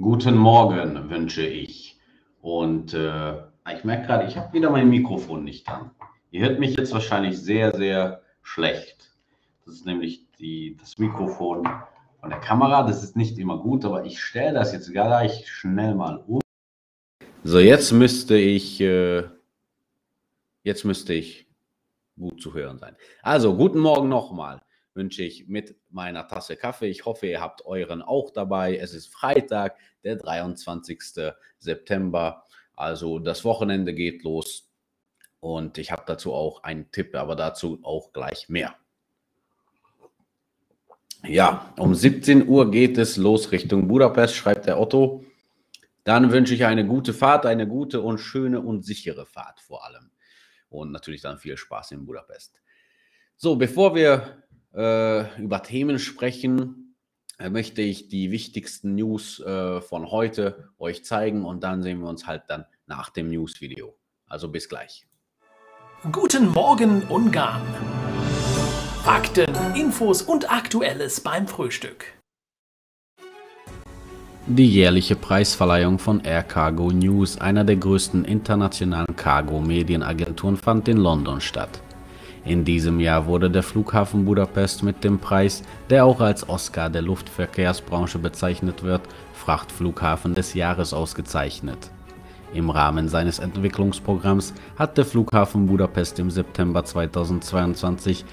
Guten Morgen wünsche ich. Und äh, ich merke gerade, ich habe wieder mein Mikrofon nicht an. Ihr hört mich jetzt wahrscheinlich sehr, sehr schlecht. Das ist nämlich die, das Mikrofon von der Kamera. Das ist nicht immer gut, aber ich stelle das jetzt gleich schnell mal um. So, jetzt müsste ich, äh, jetzt müsste ich gut zu hören sein. Also, guten Morgen nochmal wünsche ich mit meiner Tasse Kaffee. Ich hoffe, ihr habt euren auch dabei. Es ist Freitag, der 23. September. Also das Wochenende geht los. Und ich habe dazu auch einen Tipp, aber dazu auch gleich mehr. Ja, um 17 Uhr geht es los Richtung Budapest, schreibt der Otto. Dann wünsche ich eine gute Fahrt, eine gute und schöne und sichere Fahrt vor allem. Und natürlich dann viel Spaß in Budapest. So, bevor wir äh, über Themen sprechen, äh, möchte ich die wichtigsten News äh, von heute euch zeigen und dann sehen wir uns halt dann nach dem News-Video. Also bis gleich. Guten Morgen Ungarn. Fakten, Infos und Aktuelles beim Frühstück. Die jährliche Preisverleihung von Air Cargo News, einer der größten internationalen Cargo-Medienagenturen, fand in London statt. In diesem Jahr wurde der Flughafen Budapest mit dem Preis, der auch als Oscar der Luftverkehrsbranche bezeichnet wird, Frachtflughafen des Jahres ausgezeichnet. Im Rahmen seines Entwicklungsprogramms hat der Flughafen Budapest im September 2022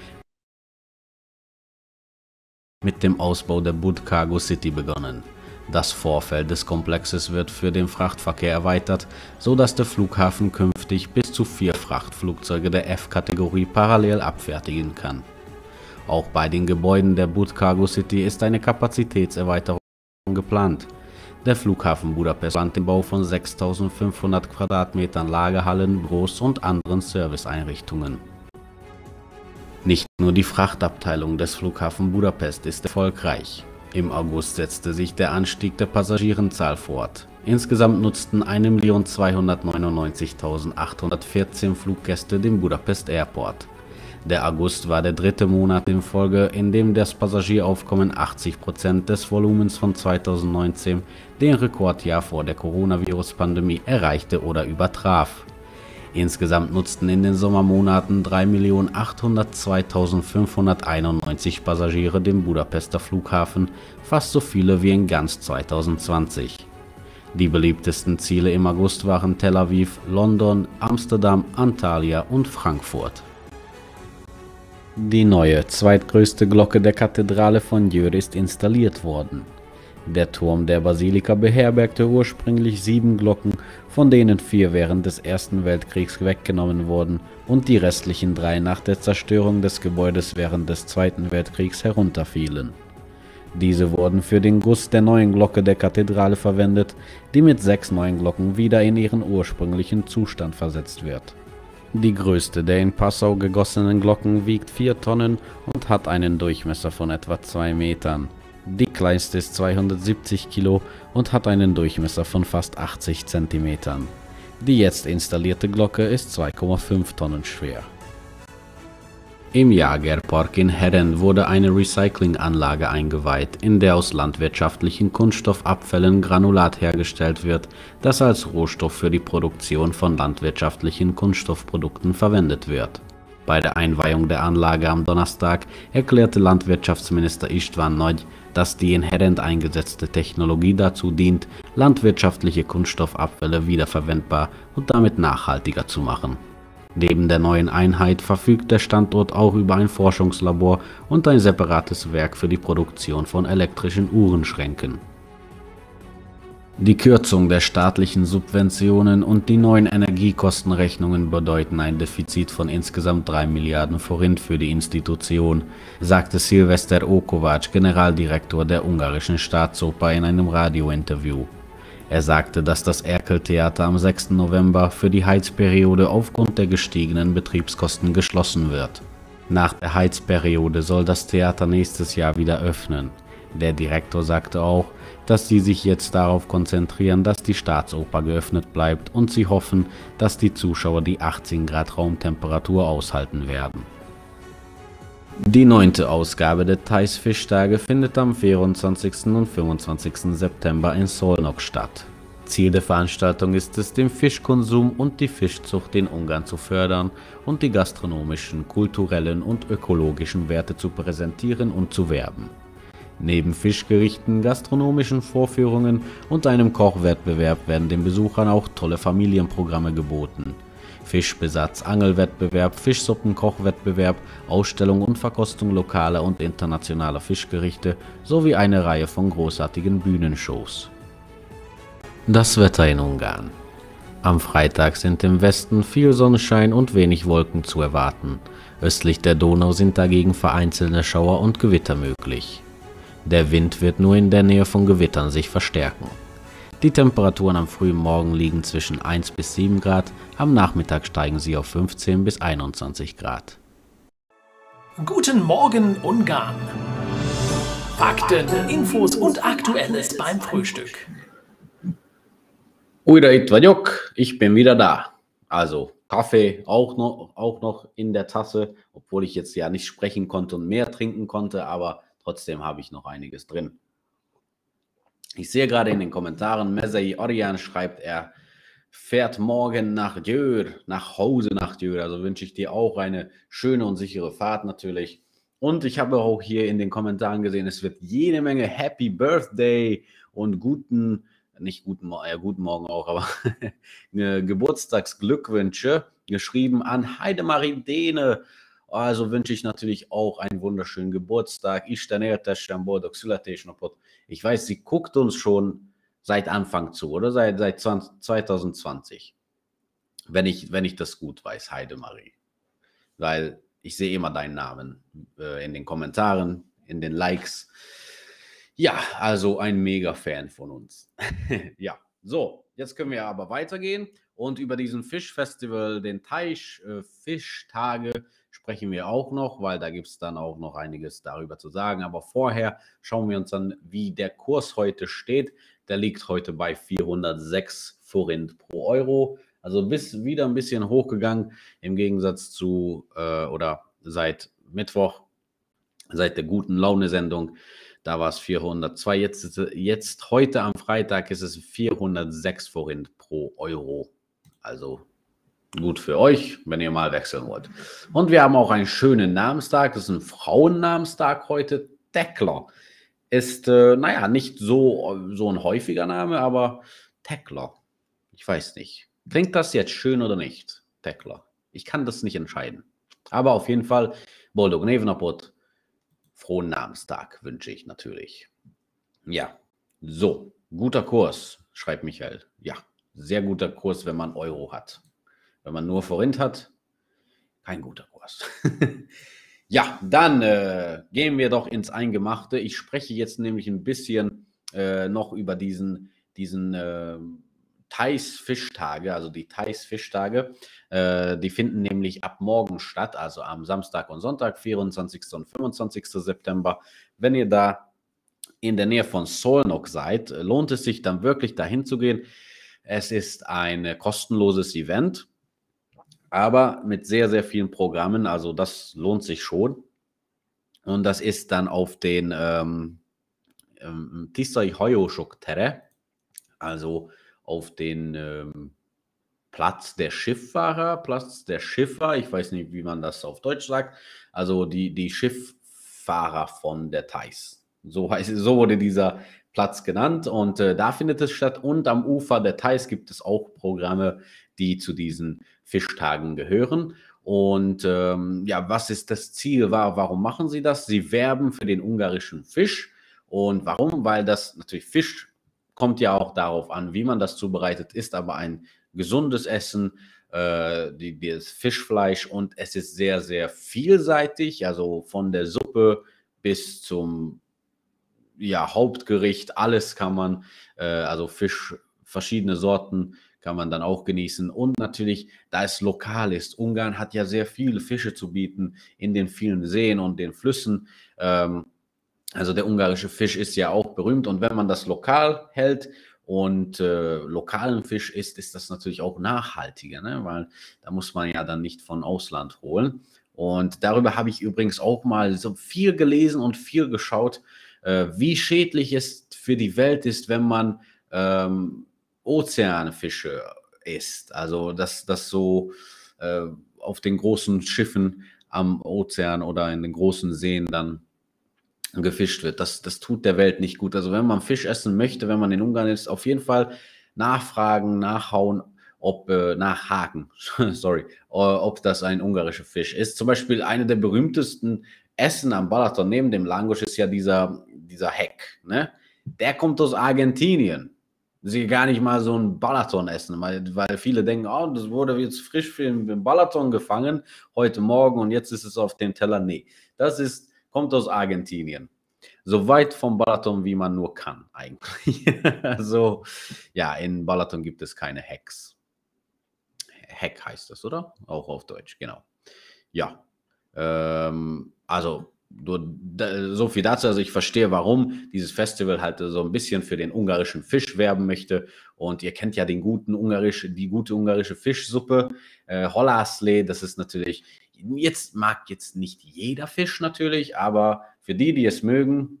mit dem Ausbau der Bud Cargo City begonnen das Vorfeld des Komplexes wird für den Frachtverkehr erweitert, so dass der Flughafen künftig bis zu vier Frachtflugzeuge der F-Kategorie parallel abfertigen kann. Auch bei den Gebäuden der Bud Cargo City ist eine Kapazitätserweiterung geplant. Der Flughafen Budapest plant den Bau von 6500 Quadratmetern Lagerhallen, Büros und anderen Serviceeinrichtungen. Nicht nur die Frachtabteilung des Flughafen Budapest ist erfolgreich. Im August setzte sich der Anstieg der Passagierenzahl fort. Insgesamt nutzten 1.299.814 Fluggäste den Budapest Airport. Der August war der dritte Monat in Folge, in dem das Passagieraufkommen 80 Prozent des Volumens von 2019, den Rekordjahr vor der Coronavirus-Pandemie, erreichte oder übertraf Insgesamt nutzten in den Sommermonaten 3.802.591 Passagiere den Budapester Flughafen, fast so viele wie in ganz 2020. Die beliebtesten Ziele im August waren Tel Aviv, London, Amsterdam, Antalya und Frankfurt. Die neue, zweitgrößte Glocke der Kathedrale von Jör ist installiert worden. Der Turm der Basilika beherbergte ursprünglich sieben Glocken, von denen vier während des Ersten Weltkriegs weggenommen wurden und die restlichen drei nach der Zerstörung des Gebäudes während des Zweiten Weltkriegs herunterfielen. Diese wurden für den Guss der neuen Glocke der Kathedrale verwendet, die mit sechs neuen Glocken wieder in ihren ursprünglichen Zustand versetzt wird. Die größte der in Passau gegossenen Glocken wiegt 4 Tonnen und hat einen Durchmesser von etwa 2 Metern. Die kleinste ist 270 Kilo und hat einen Durchmesser von fast 80 cm. Die jetzt installierte Glocke ist 2,5 Tonnen schwer. Im Jagerpark in Herren wurde eine Recyclinganlage eingeweiht, in der aus landwirtschaftlichen Kunststoffabfällen Granulat hergestellt wird, das als Rohstoff für die Produktion von landwirtschaftlichen Kunststoffprodukten verwendet wird. Bei der Einweihung der Anlage am Donnerstag erklärte Landwirtschaftsminister Istvan Nagy, dass die inhärent eingesetzte Technologie dazu dient, landwirtschaftliche Kunststoffabfälle wiederverwendbar und damit nachhaltiger zu machen. Neben der neuen Einheit verfügt der Standort auch über ein Forschungslabor und ein separates Werk für die Produktion von elektrischen Uhrenschränken die Kürzung der staatlichen Subventionen und die neuen Energiekostenrechnungen bedeuten ein Defizit von insgesamt 3 Milliarden Forint für die Institution, sagte Silvester Okovac, Generaldirektor der ungarischen Staatsoper, in einem Radiointerview. Er sagte, dass das Erkel-Theater am 6. November für die Heizperiode aufgrund der gestiegenen Betriebskosten geschlossen wird. Nach der Heizperiode soll das Theater nächstes Jahr wieder öffnen. Der Direktor sagte auch, dass sie sich jetzt darauf konzentrieren, dass die Staatsoper geöffnet bleibt und sie hoffen, dass die Zuschauer die 18 Grad Raumtemperatur aushalten werden. Die neunte Ausgabe der Thais Fischtage findet am 24. und 25. September in Solnok statt. Ziel der Veranstaltung ist es, den Fischkonsum und die Fischzucht in Ungarn zu fördern und die gastronomischen, kulturellen und ökologischen Werte zu präsentieren und zu werben. Neben Fischgerichten, gastronomischen Vorführungen und einem Kochwettbewerb werden den Besuchern auch tolle Familienprogramme geboten. Fischbesatz, Angelwettbewerb, Fischsuppenkochwettbewerb, Ausstellung und Verkostung lokaler und internationaler Fischgerichte sowie eine Reihe von großartigen Bühnenshows. Das Wetter in Ungarn. Am Freitag sind im Westen viel Sonnenschein und wenig Wolken zu erwarten. Östlich der Donau sind dagegen vereinzelte Schauer und Gewitter möglich. Der Wind wird nur in der Nähe von Gewittern sich verstärken. Die Temperaturen am frühen Morgen liegen zwischen 1 bis 7 Grad, am Nachmittag steigen sie auf 15 bis 21 Grad. Guten Morgen Ungarn. Fakten, Infos und Aktuelles beim Frühstück. Újra itt vagyok, ich bin wieder da. Also Kaffee auch noch, auch noch in der Tasse, obwohl ich jetzt ja nicht sprechen konnte und mehr trinken konnte, aber trotzdem habe ich noch einiges drin. Ich sehe gerade in den Kommentaren, Mesei Orian schreibt, er fährt morgen nach Djör, nach Hause nach Djör. Also wünsche ich dir auch eine schöne und sichere Fahrt natürlich. Und ich habe auch hier in den Kommentaren gesehen, es wird jede Menge Happy Birthday und guten nicht guten, ja, guten Morgen auch, aber Geburtstagsglückwünsche geschrieben an Heidemarie Dehne. Also wünsche ich natürlich auch einen wunderschönen Geburtstag. Ich weiß, sie guckt uns schon seit Anfang zu, oder? Seit, seit 20, 2020. Wenn ich, wenn ich das gut weiß, Heidemarie. Weil ich sehe immer deinen Namen äh, in den Kommentaren, in den Likes. Ja, also ein Mega-Fan von uns. ja, so, jetzt können wir aber weitergehen und über diesen Fischfestival, den Teich äh, Fischtage, sprechen wir auch noch, weil da gibt es dann auch noch einiges darüber zu sagen. Aber vorher schauen wir uns an, wie der Kurs heute steht. Der liegt heute bei 406 Forint pro Euro. Also bis wieder ein bisschen hochgegangen im Gegensatz zu äh, oder seit Mittwoch, seit der guten Laune-Sendung da war es 402. Jetzt, jetzt, heute am Freitag ist es 406 Forint pro Euro. Also gut für euch, wenn ihr mal wechseln wollt. Und wir haben auch einen schönen Namenstag. Das ist ein Frauennamenstag heute. Tekla ist, äh, naja, nicht so, so ein häufiger Name, aber Tekla. Ich weiß nicht. Klingt das jetzt schön oder nicht? Tekla. Ich kann das nicht entscheiden. Aber auf jeden Fall, Boldog Nevenapot frohen Namenstag wünsche ich natürlich. Ja, so, guter Kurs, schreibt Michael. Ja, sehr guter Kurs, wenn man Euro hat. Wenn man nur Forint hat, kein guter Kurs. ja, dann äh, gehen wir doch ins Eingemachte. Ich spreche jetzt nämlich ein bisschen äh, noch über diesen, diesen äh, Thais Fischtage, also die Thais Fischtage, äh, die finden nämlich ab morgen statt, also am Samstag und Sonntag, 24. und 25. September. Wenn ihr da in der Nähe von Solnok seid, lohnt es sich dann wirklich dahin zu gehen. Es ist ein kostenloses Event, aber mit sehr, sehr vielen Programmen, also das lohnt sich schon. Und das ist dann auf den ähm, ähm, Tisai Hoyoshok Tere, also auf den ähm, Platz der Schifffahrer, Platz der Schiffer, ich weiß nicht, wie man das auf Deutsch sagt, also die, die Schifffahrer von der Thais. So, heißt, so wurde dieser Platz genannt und äh, da findet es statt. Und am Ufer der Thais gibt es auch Programme, die zu diesen Fischtagen gehören. Und ähm, ja, was ist das Ziel? War, warum machen sie das? Sie werben für den ungarischen Fisch. Und warum? Weil das natürlich Fisch kommt ja auch darauf an, wie man das zubereitet, ist aber ein gesundes Essen, äh, die, das Fischfleisch und es ist sehr, sehr vielseitig, also von der Suppe bis zum ja, Hauptgericht, alles kann man, äh, also Fisch, verschiedene Sorten kann man dann auch genießen. Und natürlich, da es lokal ist, Ungarn hat ja sehr viele Fische zu bieten in den vielen Seen und den Flüssen. Ähm, also der ungarische Fisch ist ja auch berühmt und wenn man das lokal hält und äh, lokalen Fisch isst, ist das natürlich auch nachhaltiger, ne? weil da muss man ja dann nicht von Ausland holen. Und darüber habe ich übrigens auch mal so viel gelesen und viel geschaut, äh, wie schädlich es für die Welt ist, wenn man ähm, Ozeanfische isst. Also dass das so äh, auf den großen Schiffen am Ozean oder in den großen Seen dann gefischt wird. Das, das tut der Welt nicht gut. Also wenn man Fisch essen möchte, wenn man in Ungarn ist, auf jeden Fall nachfragen, nachhauen, ob äh, nachhaken, sorry, ob das ein ungarischer Fisch ist. Zum Beispiel eine der berühmtesten Essen am Balaton neben dem Langosch ist ja dieser, dieser Heck. Ne? Der kommt aus Argentinien. Sie gar nicht mal so ein Balaton essen, weil, weil viele denken, oh, das wurde jetzt frisch für den Balaton gefangen heute Morgen und jetzt ist es auf dem Teller. Nee, das ist, kommt aus Argentinien so weit vom Balaton, wie man nur kann, eigentlich. also, ja, in Balaton gibt es keine Hacks. Hack heißt das, oder? Auch auf Deutsch, genau. Ja, ähm, also so viel dazu. Also ich verstehe, warum dieses Festival halt so ein bisschen für den ungarischen Fisch werben möchte. Und ihr kennt ja den guten ungarische, die gute ungarische Fischsuppe, äh, Hollasle. Das ist natürlich jetzt mag jetzt nicht jeder Fisch natürlich, aber für die, die es mögen,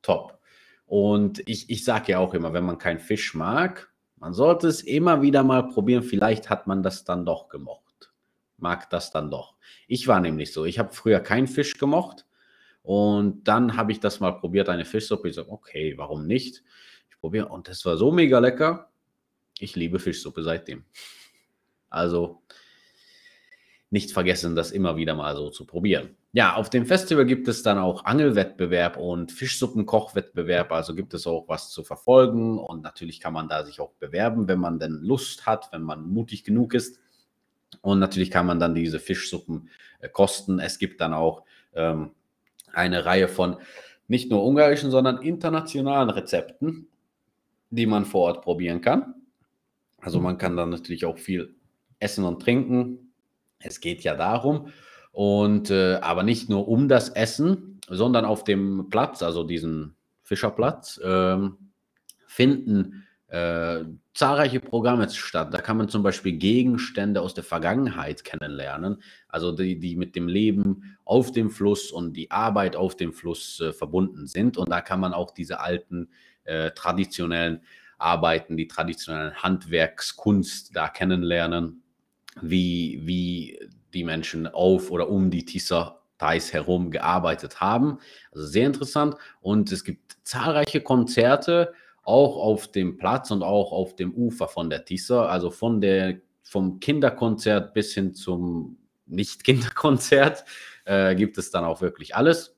top. Und ich, ich sage ja auch immer, wenn man keinen Fisch mag, man sollte es immer wieder mal probieren. Vielleicht hat man das dann doch gemocht. Mag das dann doch. Ich war nämlich so. Ich habe früher keinen Fisch gemocht. Und dann habe ich das mal probiert, eine Fischsuppe. Ich sage, okay, warum nicht? Ich probiere. Und das war so mega lecker. Ich liebe Fischsuppe seitdem. Also nicht vergessen, das immer wieder mal so zu probieren. Ja, auf dem Festival gibt es dann auch Angelwettbewerb und Fischsuppenkochwettbewerb. Also gibt es auch was zu verfolgen und natürlich kann man da sich auch bewerben, wenn man denn Lust hat, wenn man mutig genug ist. Und natürlich kann man dann diese Fischsuppen äh, kosten. Es gibt dann auch ähm, eine Reihe von nicht nur ungarischen, sondern internationalen Rezepten, die man vor Ort probieren kann. Also man kann dann natürlich auch viel essen und trinken, es geht ja darum, und äh, aber nicht nur um das Essen, sondern auf dem Platz, also diesen Fischerplatz, äh, finden äh, zahlreiche Programme statt. Da kann man zum Beispiel Gegenstände aus der Vergangenheit kennenlernen, also die, die mit dem Leben auf dem Fluss und die Arbeit auf dem Fluss äh, verbunden sind. Und da kann man auch diese alten äh, traditionellen Arbeiten, die traditionellen Handwerkskunst da kennenlernen wie, wie die Menschen auf oder um die Tisser Thais herum gearbeitet haben. Also sehr interessant. Und es gibt zahlreiche Konzerte auch auf dem Platz und auch auf dem Ufer von der Tisser. Also von der, vom Kinderkonzert bis hin zum Nicht-Kinderkonzert äh, gibt es dann auch wirklich alles.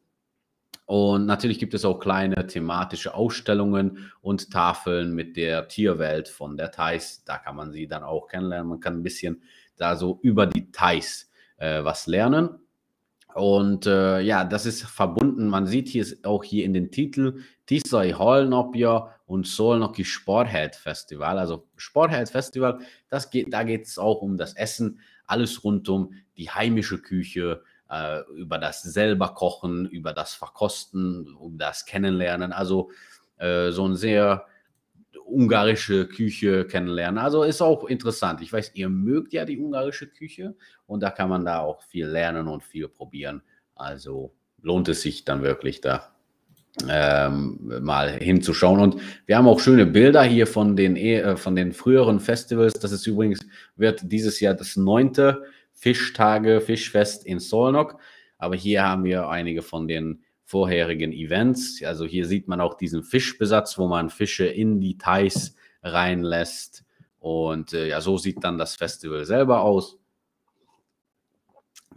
Und natürlich gibt es auch kleine thematische Ausstellungen und Tafeln mit der Tierwelt von der Thais. Da kann man sie dann auch kennenlernen. Man kann ein bisschen da so über die Thais äh, was lernen. Und äh, ja, das ist verbunden. Man sieht hier auch hier in den Titel Tisai Holnopja und Solnoki Sporthead Festival. Also Sporthead Festival, das geht, da geht es auch um das Essen, alles rund um die heimische Küche, äh, über das selber Kochen, über das Verkosten, um das Kennenlernen. Also äh, so ein sehr ungarische Küche kennenlernen. Also ist auch interessant. Ich weiß, ihr mögt ja die ungarische Küche und da kann man da auch viel lernen und viel probieren. Also lohnt es sich dann wirklich da ähm, mal hinzuschauen. Und wir haben auch schöne Bilder hier von den, äh, von den früheren Festivals. Das ist übrigens, wird dieses Jahr das neunte Fischtage, Fischfest in Solnok. Aber hier haben wir einige von den vorherigen Events. Also hier sieht man auch diesen Fischbesatz, wo man Fische in die Thais reinlässt. Und äh, ja, so sieht dann das Festival selber aus.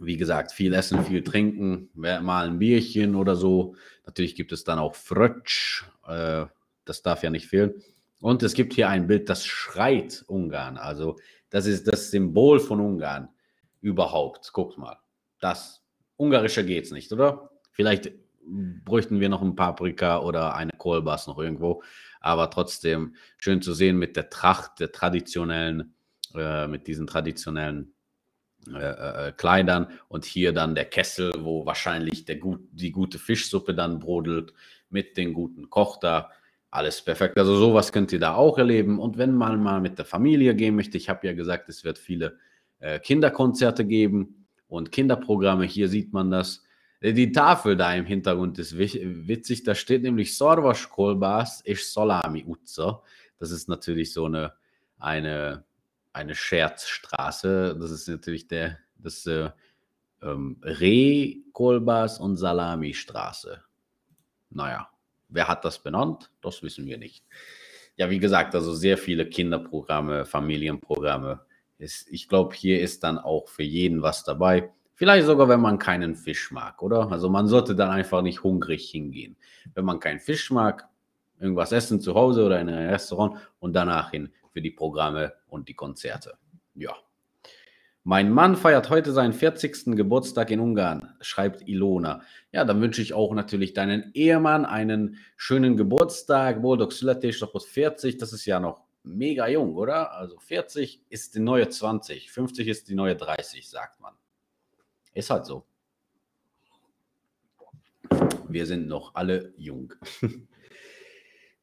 Wie gesagt, viel essen, viel trinken, mal ein Bierchen oder so. Natürlich gibt es dann auch Frötsch, äh, das darf ja nicht fehlen. Und es gibt hier ein Bild, das schreit Ungarn. Also das ist das Symbol von Ungarn überhaupt. Guckt mal, das Ungarische geht es nicht, oder? Vielleicht bräuchten wir noch ein Paprika oder eine Kohlbass noch irgendwo. Aber trotzdem schön zu sehen mit der Tracht der traditionellen, äh, mit diesen traditionellen äh, äh, Kleidern und hier dann der Kessel, wo wahrscheinlich der gut, die gute Fischsuppe dann brodelt mit dem guten Koch da. Alles perfekt. Also sowas könnt ihr da auch erleben. Und wenn man mal mit der Familie gehen möchte, ich habe ja gesagt, es wird viele äh, Kinderkonzerte geben und Kinderprogramme. Hier sieht man das. Äh, die Tafel da im Hintergrund ist witzig. Da steht nämlich Sorvas Kolbas ist Solami Utzo. Das ist natürlich so eine, eine, eine Scherzstraße. Das ist natürlich der, das äh, ähm, Reh, Kolbas und Salami-Straße. Naja, wer hat das benannt? Das wissen wir nicht. Ja, wie gesagt, also sehr viele Kinderprogramme, Familienprogramme. ich glaube, hier ist dann auch für jeden was dabei. Vielleicht sogar, wenn man keinen Fisch mag, oder? Also man sollte dann einfach nicht hungrig hingehen. Wenn man keinen Fisch mag, irgendwas essen zu Hause oder in einem Restaurant und danach hin für die Programme und die Konzerte. Ja. Mein Mann feiert heute seinen 40. Geburtstag in Ungarn, schreibt Ilona. Ja, dann wünsche ich auch natürlich deinen Ehemann einen schönen Geburtstag. Boldog Születésnapot 40, das ist ja noch mega jung, oder? Also 40 ist die neue 20, 50 ist die neue 30, sagt man. Ist halt so. Wir sind noch alle jung.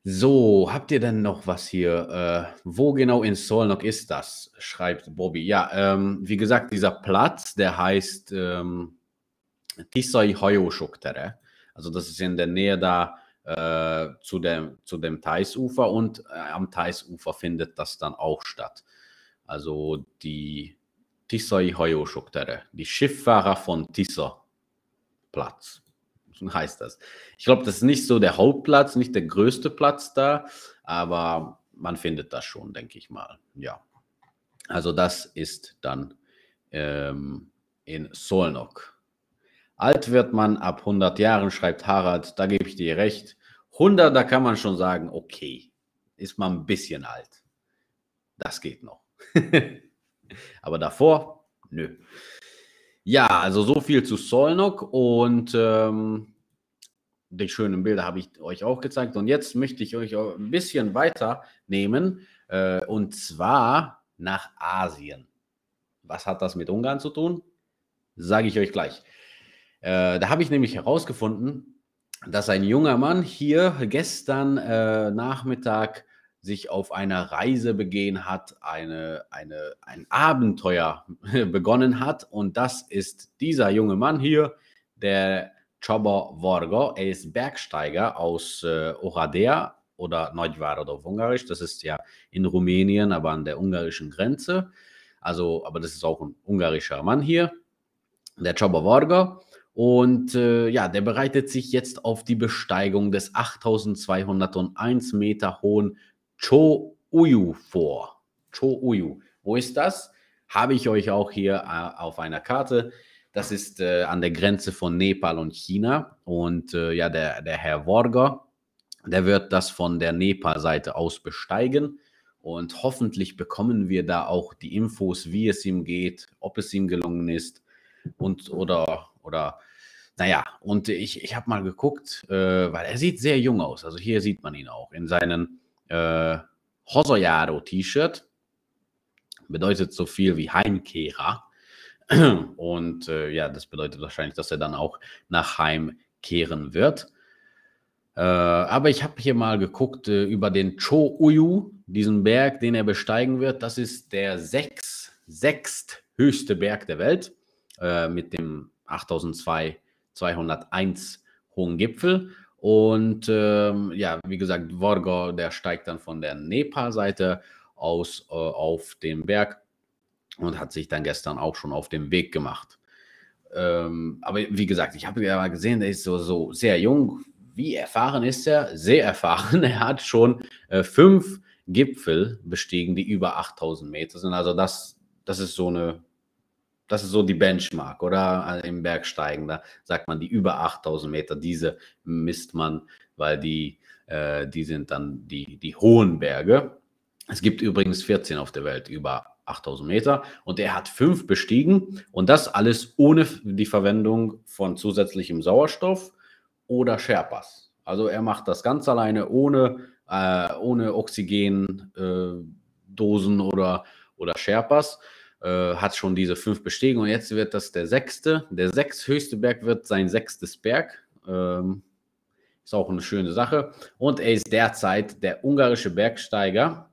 So, habt ihr denn noch was hier? Äh, wo genau in Solnok ist das? Schreibt Bobby. Ja, ähm, wie gesagt, dieser Platz, der heißt ähm, Tisai Hajósoktere. Also das ist in der Nähe da äh, zu, dem, zu dem Theisufer und äh, am Theisufer findet das dann auch statt. Also die Tisai Hajósoktere, die Schifffahrer von Tisa Platz heißt das. Ich glaube, das ist nicht so der Hauptplatz, nicht der größte Platz da, aber man findet das schon, denke ich mal. Ja. Also das ist dann ähm, in Solnok. Alt wird man ab 100 Jahren, schreibt Harald, da gebe ich dir recht. 100, da kann man schon sagen, okay, ist man ein bisschen alt. Das geht noch. Aber davor, nö. Ja, also so viel zu Solnok und ähm, die schönen Bilder habe ich euch auch gezeigt. Und jetzt möchte ich euch ein bisschen weiternehmen äh, und zwar nach Asien. Was hat das mit Ungarn zu tun? Sage ich euch gleich. Äh, da habe ich nämlich herausgefunden, dass ein junger Mann hier gestern äh, Nachmittag sich auf einer Reise begehen hat, eine, eine, ein Abenteuer begonnen hat. Und das ist dieser junge Mann hier, der Csaba Varga. Er ist Bergsteiger aus äh, Oradea oder Nagyvárad auf Ungarisch. Das ist ja in Rumänien, aber an der ungarischen Grenze. Also, aber das ist auch ein ungarischer Mann hier, der Csaba Varga. Und äh, ja, der bereitet sich jetzt auf die Besteigung des 8201 Meter hohen Cho Uyu vor. Cho Uyu. Wo ist das? Habe ich euch auch hier äh, auf einer Karte. Das ist äh, an der Grenze von Nepal und China. Und äh, ja, der, der Herr Worger, der wird das von der Nepal-Seite aus besteigen. Und hoffentlich bekommen wir da auch die Infos, wie es ihm geht, ob es ihm gelungen ist und oder, oder naja, und ich, ich habe mal geguckt, äh, weil er sieht sehr jung aus. Also hier sieht man ihn auch in seinen äh, Hosojaro-T-Shirt. Bedeutet so viel wie Heimkehrer. Und äh, ja, das bedeutet wahrscheinlich, dass er dann auch nach Heim kehren wird. Äh, aber ich habe hier mal geguckt äh, über den Cho Uyu, diesen Berg, den er besteigen wird. Das ist der sechs, sechsthöchste Berg der Welt äh, mit dem 8201 hohen Gipfel. Und ähm, ja, wie gesagt, Vorgo, der steigt dann von der Nepal-Seite aus äh, auf den Berg und hat sich dann gestern auch schon auf den Weg gemacht. Ähm, aber wie gesagt, ich habe ja mal gesehen, der ist so, so sehr jung. Wie erfahren ist er? Sehr erfahren. Er hat schon äh, fünf Gipfel bestiegen, die über 8000 Meter sind. Also das, das ist so eine das ist so die Benchmark, oder? Im Bergsteigen, da sagt man, die über 8000 Meter, diese misst man, weil die, äh, die sind dann die, die hohen Berge. Es gibt übrigens 14 auf der Welt über 8000 Meter und er hat fünf bestiegen und das alles ohne die Verwendung von zusätzlichem Sauerstoff oder Sherpas. Also er macht das ganz alleine ohne, äh, ohne Oxygendosen äh, oder, oder Sherpas äh, hat schon diese fünf bestiegen und jetzt wird das der sechste. Der sechsthöchste Berg wird sein sechstes Berg. Ähm, ist auch eine schöne Sache. Und er ist derzeit der ungarische Bergsteiger,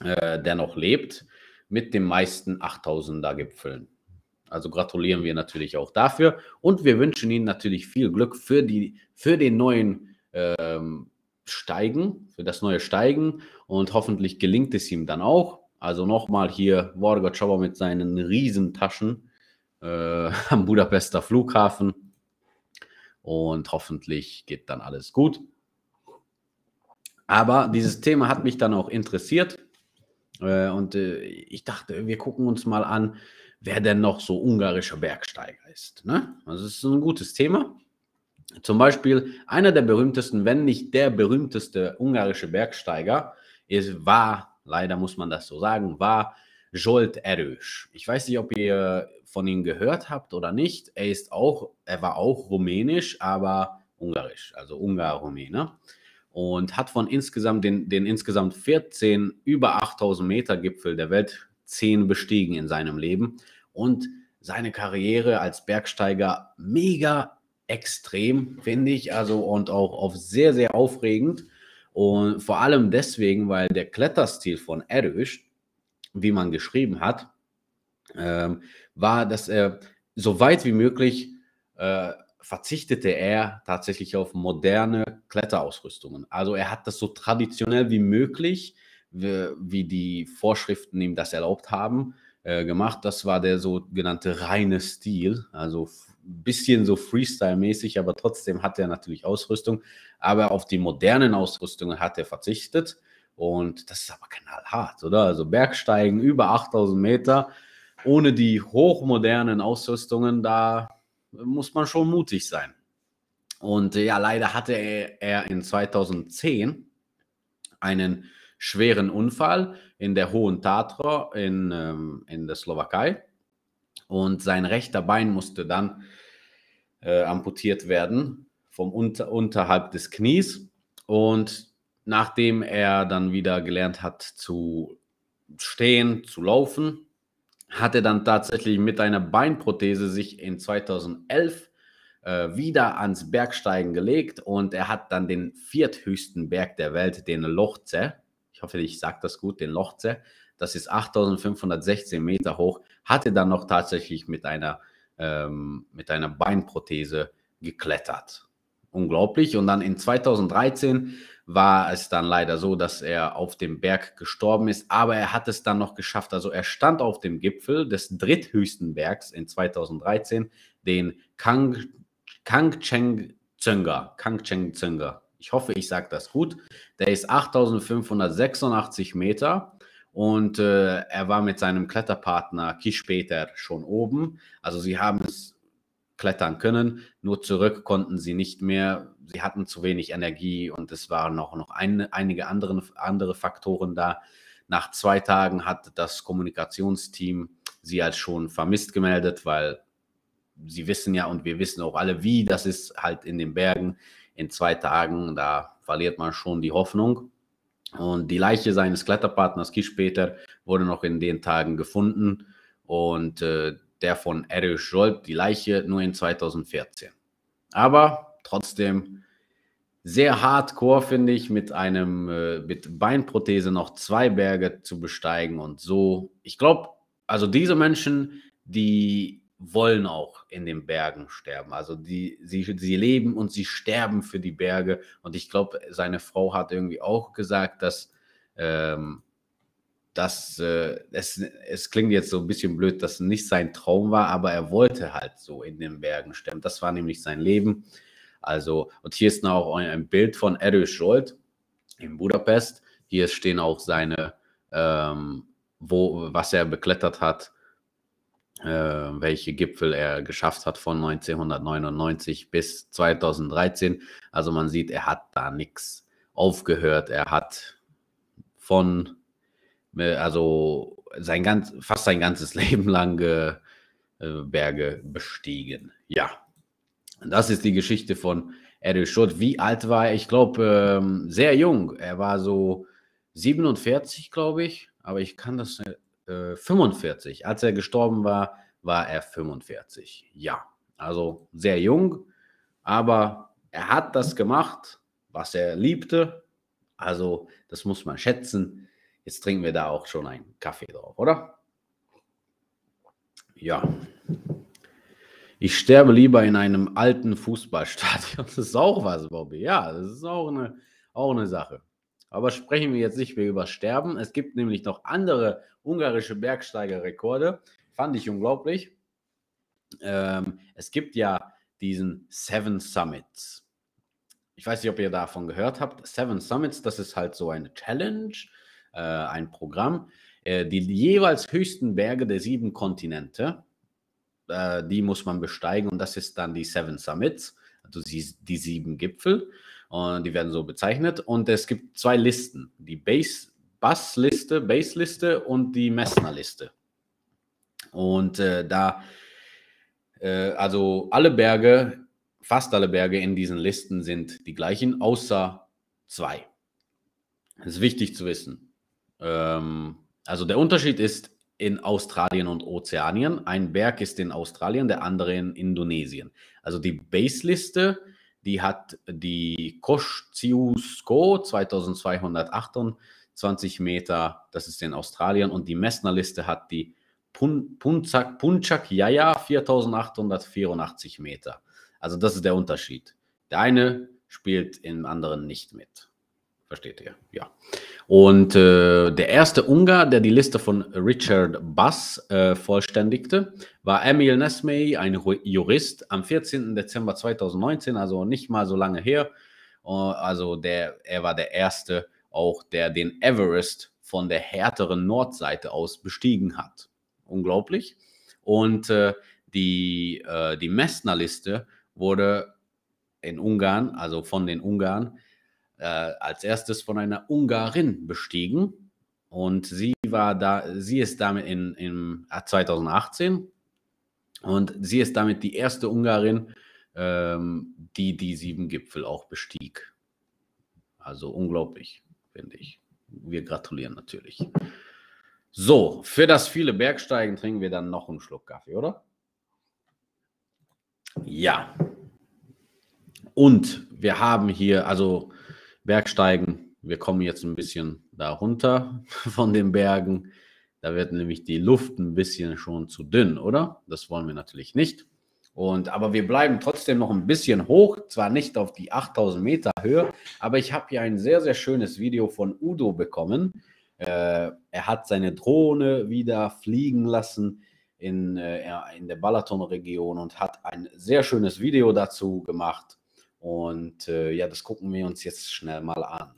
äh, der noch lebt, mit den meisten 8000er Gipfeln. Also gratulieren wir natürlich auch dafür. Und wir wünschen Ihnen natürlich viel Glück für, die, für den neuen ähm, Steigen, für das neue Steigen. Und hoffentlich gelingt es ihm dann auch. Also nochmal hier Worgotschauer mit seinen Riesentaschen äh, am Budapester Flughafen. Und hoffentlich geht dann alles gut. Aber dieses Thema hat mich dann auch interessiert. Äh, und äh, ich dachte, wir gucken uns mal an, wer denn noch so ungarischer Bergsteiger ist. Ne? Also es ist ein gutes Thema. Zum Beispiel einer der berühmtesten, wenn nicht der berühmteste ungarische Bergsteiger, ist, war, leider muss man das so sagen, war Jolt Erős. Ich weiß nicht, ob ihr von ihm gehört habt oder nicht. Er ist auch, er war auch rumänisch, aber ungarisch, also Ungar-Rumäne und hat von insgesamt den, den insgesamt 14 über 8000 Meter Gipfel der Welt 10 bestiegen in seinem Leben und seine Karriere als Bergsteiger mega extrem, finde ich, also und auch auf sehr, sehr aufregend und vor allem deswegen, weil der Kletterstil von Erős, wie man geschrieben hat, ähm, war, dass er so weit wie möglich äh, verzichtete er tatsächlich auf moderne Kletterausrüstungen. Also er hat das so traditionell wie möglich, wie, wie die Vorschriften ihm das erlaubt haben, äh, gemacht. Das war der sogenannte reine Stil, also ein bisschen so Freestyle-mäßig, aber trotzdem hat er natürlich Ausrüstung. Aber auf die modernen Ausrüstungen hat er verzichtet. Und das ist aber knallhart, oder? Also Bergsteigen über 8000 Meter ohne die hochmodernen Ausrüstungen, da muss man schon mutig sein. Und äh, ja, leider hatte er, er in 2010 einen schweren Unfall in der Hohen Tatra in, ähm, in der Slowakei. Und sein rechter Bein musste dann äh, amputiert werden vom unter, unterhalb des Knies. Und nachdem er dann wieder gelernt hat zu stehen, zu laufen, hat er dann tatsächlich mit einer Beinprothese sich in 2011 äh, wieder ans Bergsteigen gelegt und er hat dann den vierthöchsten Berg der Welt, den Lochze, ich hoffe, ich sage das gut, den Lochze, das ist 8516 Meter hoch, hatte dann noch tatsächlich mit einer, ähm, mit einer Beinprothese geklettert. Unglaublich. Und dann in 2013 war es dann leider so, dass er auf dem Berg gestorben ist, aber er hat es dann noch geschafft. Also er stand auf dem Gipfel des dritthöchsten Bergs in 2013, den Kang, Kangcheng Zönga. Kangcheng Zönga. Ich hoffe, ich sage das gut. Der ist 8586 Meter und äh, er war mit seinem Kletterpartner Kischpeter schon oben. Also sie haben es klettern können. Nur zurück konnten sie nicht mehr. Sie hatten zu wenig Energie und es waren noch, noch ein, einige andere, andere Faktoren da. Nach zwei Tagen hat das Kommunikationsteam sie als schon vermisst gemeldet, weil sie wissen ja und wir wissen auch alle, wie das ist halt in den Bergen. In zwei Tagen, da verliert man schon die Hoffnung. Und die Leiche seines Kletterpartners Kischpeter wurde noch in den Tagen gefunden. Und äh, der von Erich Scholt, die Leiche, nur in 2014. Aber trotzdem sehr hardcore, finde ich, mit einem äh, mit Beinprothese noch zwei Berge zu besteigen und so. Ich glaube, also diese Menschen, die wollen auch in den Bergen sterben. Also die, sie, sie leben und sie sterben für die Berge. Und ich glaube, seine Frau hat irgendwie auch gesagt, dass ähm, dass äh, es, es klingt jetzt so ein bisschen blöd, dass es nicht sein Traum war, aber er wollte halt so in den Bergen sterben. Das war nämlich sein Leben. Also, und hier ist noch ein Bild von Erő Scholt in Budapest. Hier stehen auch seine, ähm, wo, was er beklettert hat, welche Gipfel er geschafft hat von 1999 bis 2013. Also man sieht, er hat da nichts aufgehört. Er hat von äh, also sein ganz, fast sein ganzes Leben lang äh, Berge bestiegen. Ja, das ist die Geschichte von Erich Schott. Wie alt war er? Ich glaube, ähm, sehr jung. Er war so 47, glaube ich, aber ich kann das äh, 45. Als er gestorben war, war er 45. Ja, also sehr jung, aber er hat das gemacht, was er liebte. Also, das muss man schätzen. Jetzt trinken wir da auch schon einen Kaffee drauf, oder? Ja, Ich sterbe lieber in einem alten Fußballstadion. Das ist auch was, Bobby. Ja, das ist auch eine, auch eine Sache. Aber sprechen wir jetzt nicht mehr über Sterben. Es gibt nämlich noch andere ungarische Bergsteigerrekorde. Fand ich unglaublich. Ähm, es gibt ja diesen Seven Summits. Ich weiß nicht, ob ihr davon gehört habt. Seven Summits, das ist halt so eine Challenge, äh, ein Programm. Äh, die jeweils höchsten Berge der sieben Kontinente äh, die muss man besteigen und das ist dann die Seven Summits, also die, die sieben Gipfel. Und die werden so bezeichnet. Und es gibt zwei Listen: die Base, Bass-Liste, Base-Liste und die Messner-Liste. Und äh, da, äh, also alle Berge, fast alle Berge in diesen Listen sind die gleichen, außer zwei. Das ist wichtig zu wissen. Ähm, also der Unterschied ist, in Australien und Ozeanien. Ein Berg ist in Australien, der andere in Indonesien. Also die Base-Liste, die hat die Kosciuszko 2228 Meter, das ist in Australien, und die Messner-Liste hat die Pun Punchak, Punchak Yaya 4884 Meter. Also das ist der Unterschied. Der eine spielt im anderen nicht mit. Versteht ihr? Ja. Und äh, der erste Ungar, der die Liste von Richard Bass äh, vollständigte, war Emil Nesmey, ein Jurist, am 14. Dezember 2019, also nicht mal so lange her. Uh, also der, er war der erste, auch der den Everest von der härteren Nordseite aus bestiegen hat. Unglaublich. Und äh, die, äh, die Messner-Liste wurde in Ungarn, also von den Ungarn, äh, als erstes von einer Ungarin bestiegen. Und sie war da, sie ist damit in, in 2018 und sie ist damit die erste Ungarin, ähm, die die sieben Gipfel auch bestieg. Also unglaublich, finde ich. Wir gratulieren natürlich. So, für das viele Bergsteigen trinken wir dann noch einen Schluck Kaffee, oder? Ja. Und wir haben hier, also Bergsteigen. Wir kommen jetzt ein bisschen da runter von den Bergen. Da wird nämlich die Luft ein bisschen schon zu dünn, oder? Das wollen wir natürlich nicht. Und, aber wir bleiben trotzdem noch ein bisschen hoch, zwar nicht auf die 8000 Meter Höhe, aber ich habe hier ein sehr, sehr schönes Video von Udo bekommen. Äh, er hat seine Drohne wieder fliegen lassen in, äh, in der Balaton-Region und hat ein sehr schönes Video dazu gemacht. Und äh, ja, das gucken wir uns jetzt schnell mal an.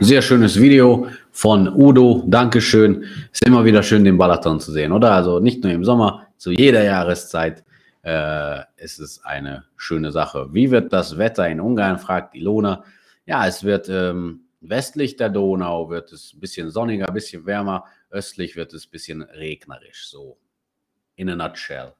Sehr schönes Video von Udo. Dankeschön. Ist immer wieder schön, den Balaton zu sehen, oder? Also nicht nur im Sommer, zu jeder Jahreszeit äh, ist es eine schöne Sache. Wie wird das Wetter in Ungarn, fragt Ilona. Ja, es wird ähm, westlich der Donau wird es ein bisschen sonniger, ein bisschen wärmer. Östlich wird es ein bisschen regnerisch, so in a nutshell.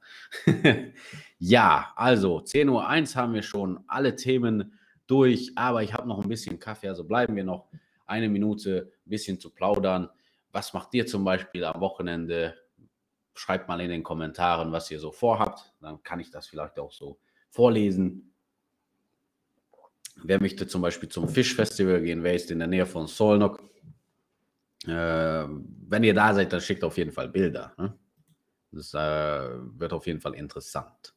ja, also 10.01 Uhr haben wir schon alle Themen durch, aber ich habe noch ein bisschen Kaffee, also bleiben wir noch eine Minute ein bisschen zu plaudern. Was macht ihr zum Beispiel am Wochenende? Schreibt mal in den Kommentaren, was ihr so vorhabt. Dann kann ich das vielleicht auch so vorlesen. Wer möchte zum Beispiel zum Fischfestival gehen? Wer ist in der Nähe von Solnok? Äh, wenn ihr da seid, dann schickt auf jeden Fall Bilder. Ne? Das äh, wird auf jeden Fall interessant.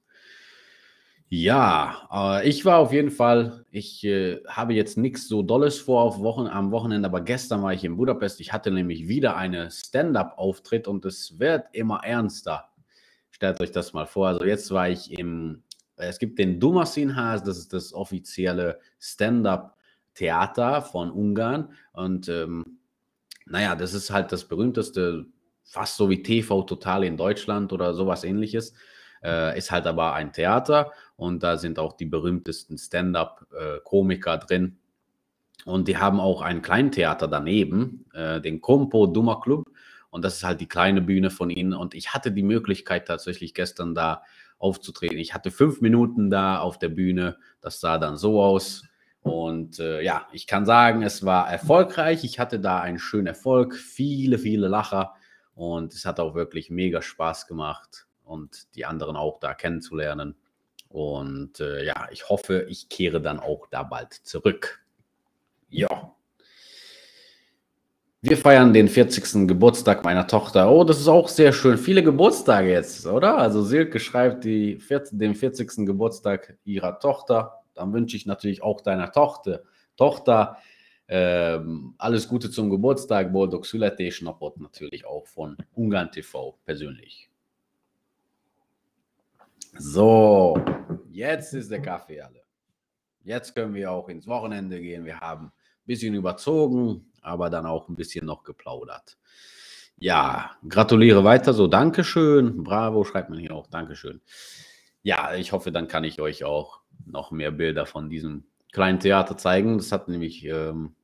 Ja, äh, ich war auf jeden Fall, ich äh, habe jetzt nichts so Dolles vor auf Wochen, am Wochenende, aber gestern war ich in Budapest. Ich hatte nämlich wieder einen Stand-up-Auftritt und es wird immer ernster. Stellt euch das mal vor. Also jetzt war ich im, es gibt den Dumasinhas, das ist das offizielle Stand-up-Theater von Ungarn und ähm, naja, das ist halt das berühmteste, fast so wie TV Total in Deutschland oder sowas ähnliches. Äh, ist halt aber ein Theater und da sind auch die berühmtesten Stand-up-Komiker drin. Und die haben auch ein Kleintheater daneben, äh, den Compo Duma Club. Und das ist halt die kleine Bühne von ihnen. Und ich hatte die Möglichkeit tatsächlich gestern da aufzutreten. Ich hatte fünf Minuten da auf der Bühne. Das sah dann so aus. Und äh, ja, ich kann sagen, es war erfolgreich. Ich hatte da einen schönen Erfolg, viele, viele Lacher. Und es hat auch wirklich mega Spaß gemacht und die anderen auch da kennenzulernen. Und äh, ja, ich hoffe, ich kehre dann auch da bald zurück. Ja. Wir feiern den 40. Geburtstag meiner Tochter. Oh, das ist auch sehr schön. Viele Geburtstage jetzt, oder? Also Silke schreibt die 40, den 40. Geburtstag ihrer Tochter. Dann wünsche ich natürlich auch deiner Tochter, Tochter ähm, alles Gute zum Geburtstag. Boldog Születésnapot natürlich auch von Ungarn TV persönlich. So, jetzt ist der Kaffee alle. Jetzt können wir auch ins Wochenende gehen. Wir haben ein bisschen überzogen, aber dann auch ein bisschen noch geplaudert. Ja, gratuliere weiter so. Dankeschön. Bravo, schreibt man hier auch. Dankeschön. Ja, ich hoffe, dann kann ich euch auch noch mehr Bilder von diesem kleinen Theater zeigen. Das hat nämlich ähm,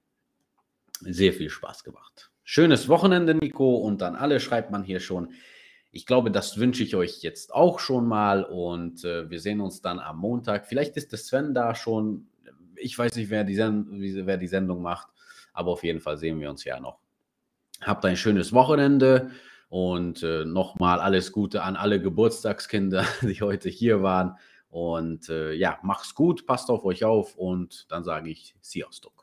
sehr viel Spaß gemacht. Schönes Wochenende, Nico. Und dann alle schreibt man hier schon. Ich glaube, das wünsche ich euch jetzt auch schon mal und äh, wir sehen uns dann am Montag. Vielleicht ist der Sven da schon. Ich weiß nicht, wer die, wer die Sendung macht, aber auf jeden Fall sehen wir uns ja noch. Habt ein schönes Wochenende und äh, nochmal alles Gute an alle Geburtstagskinder, die heute hier waren. Und äh, ja, macht's gut, passt auf euch auf und dann sage ich Sziasztok.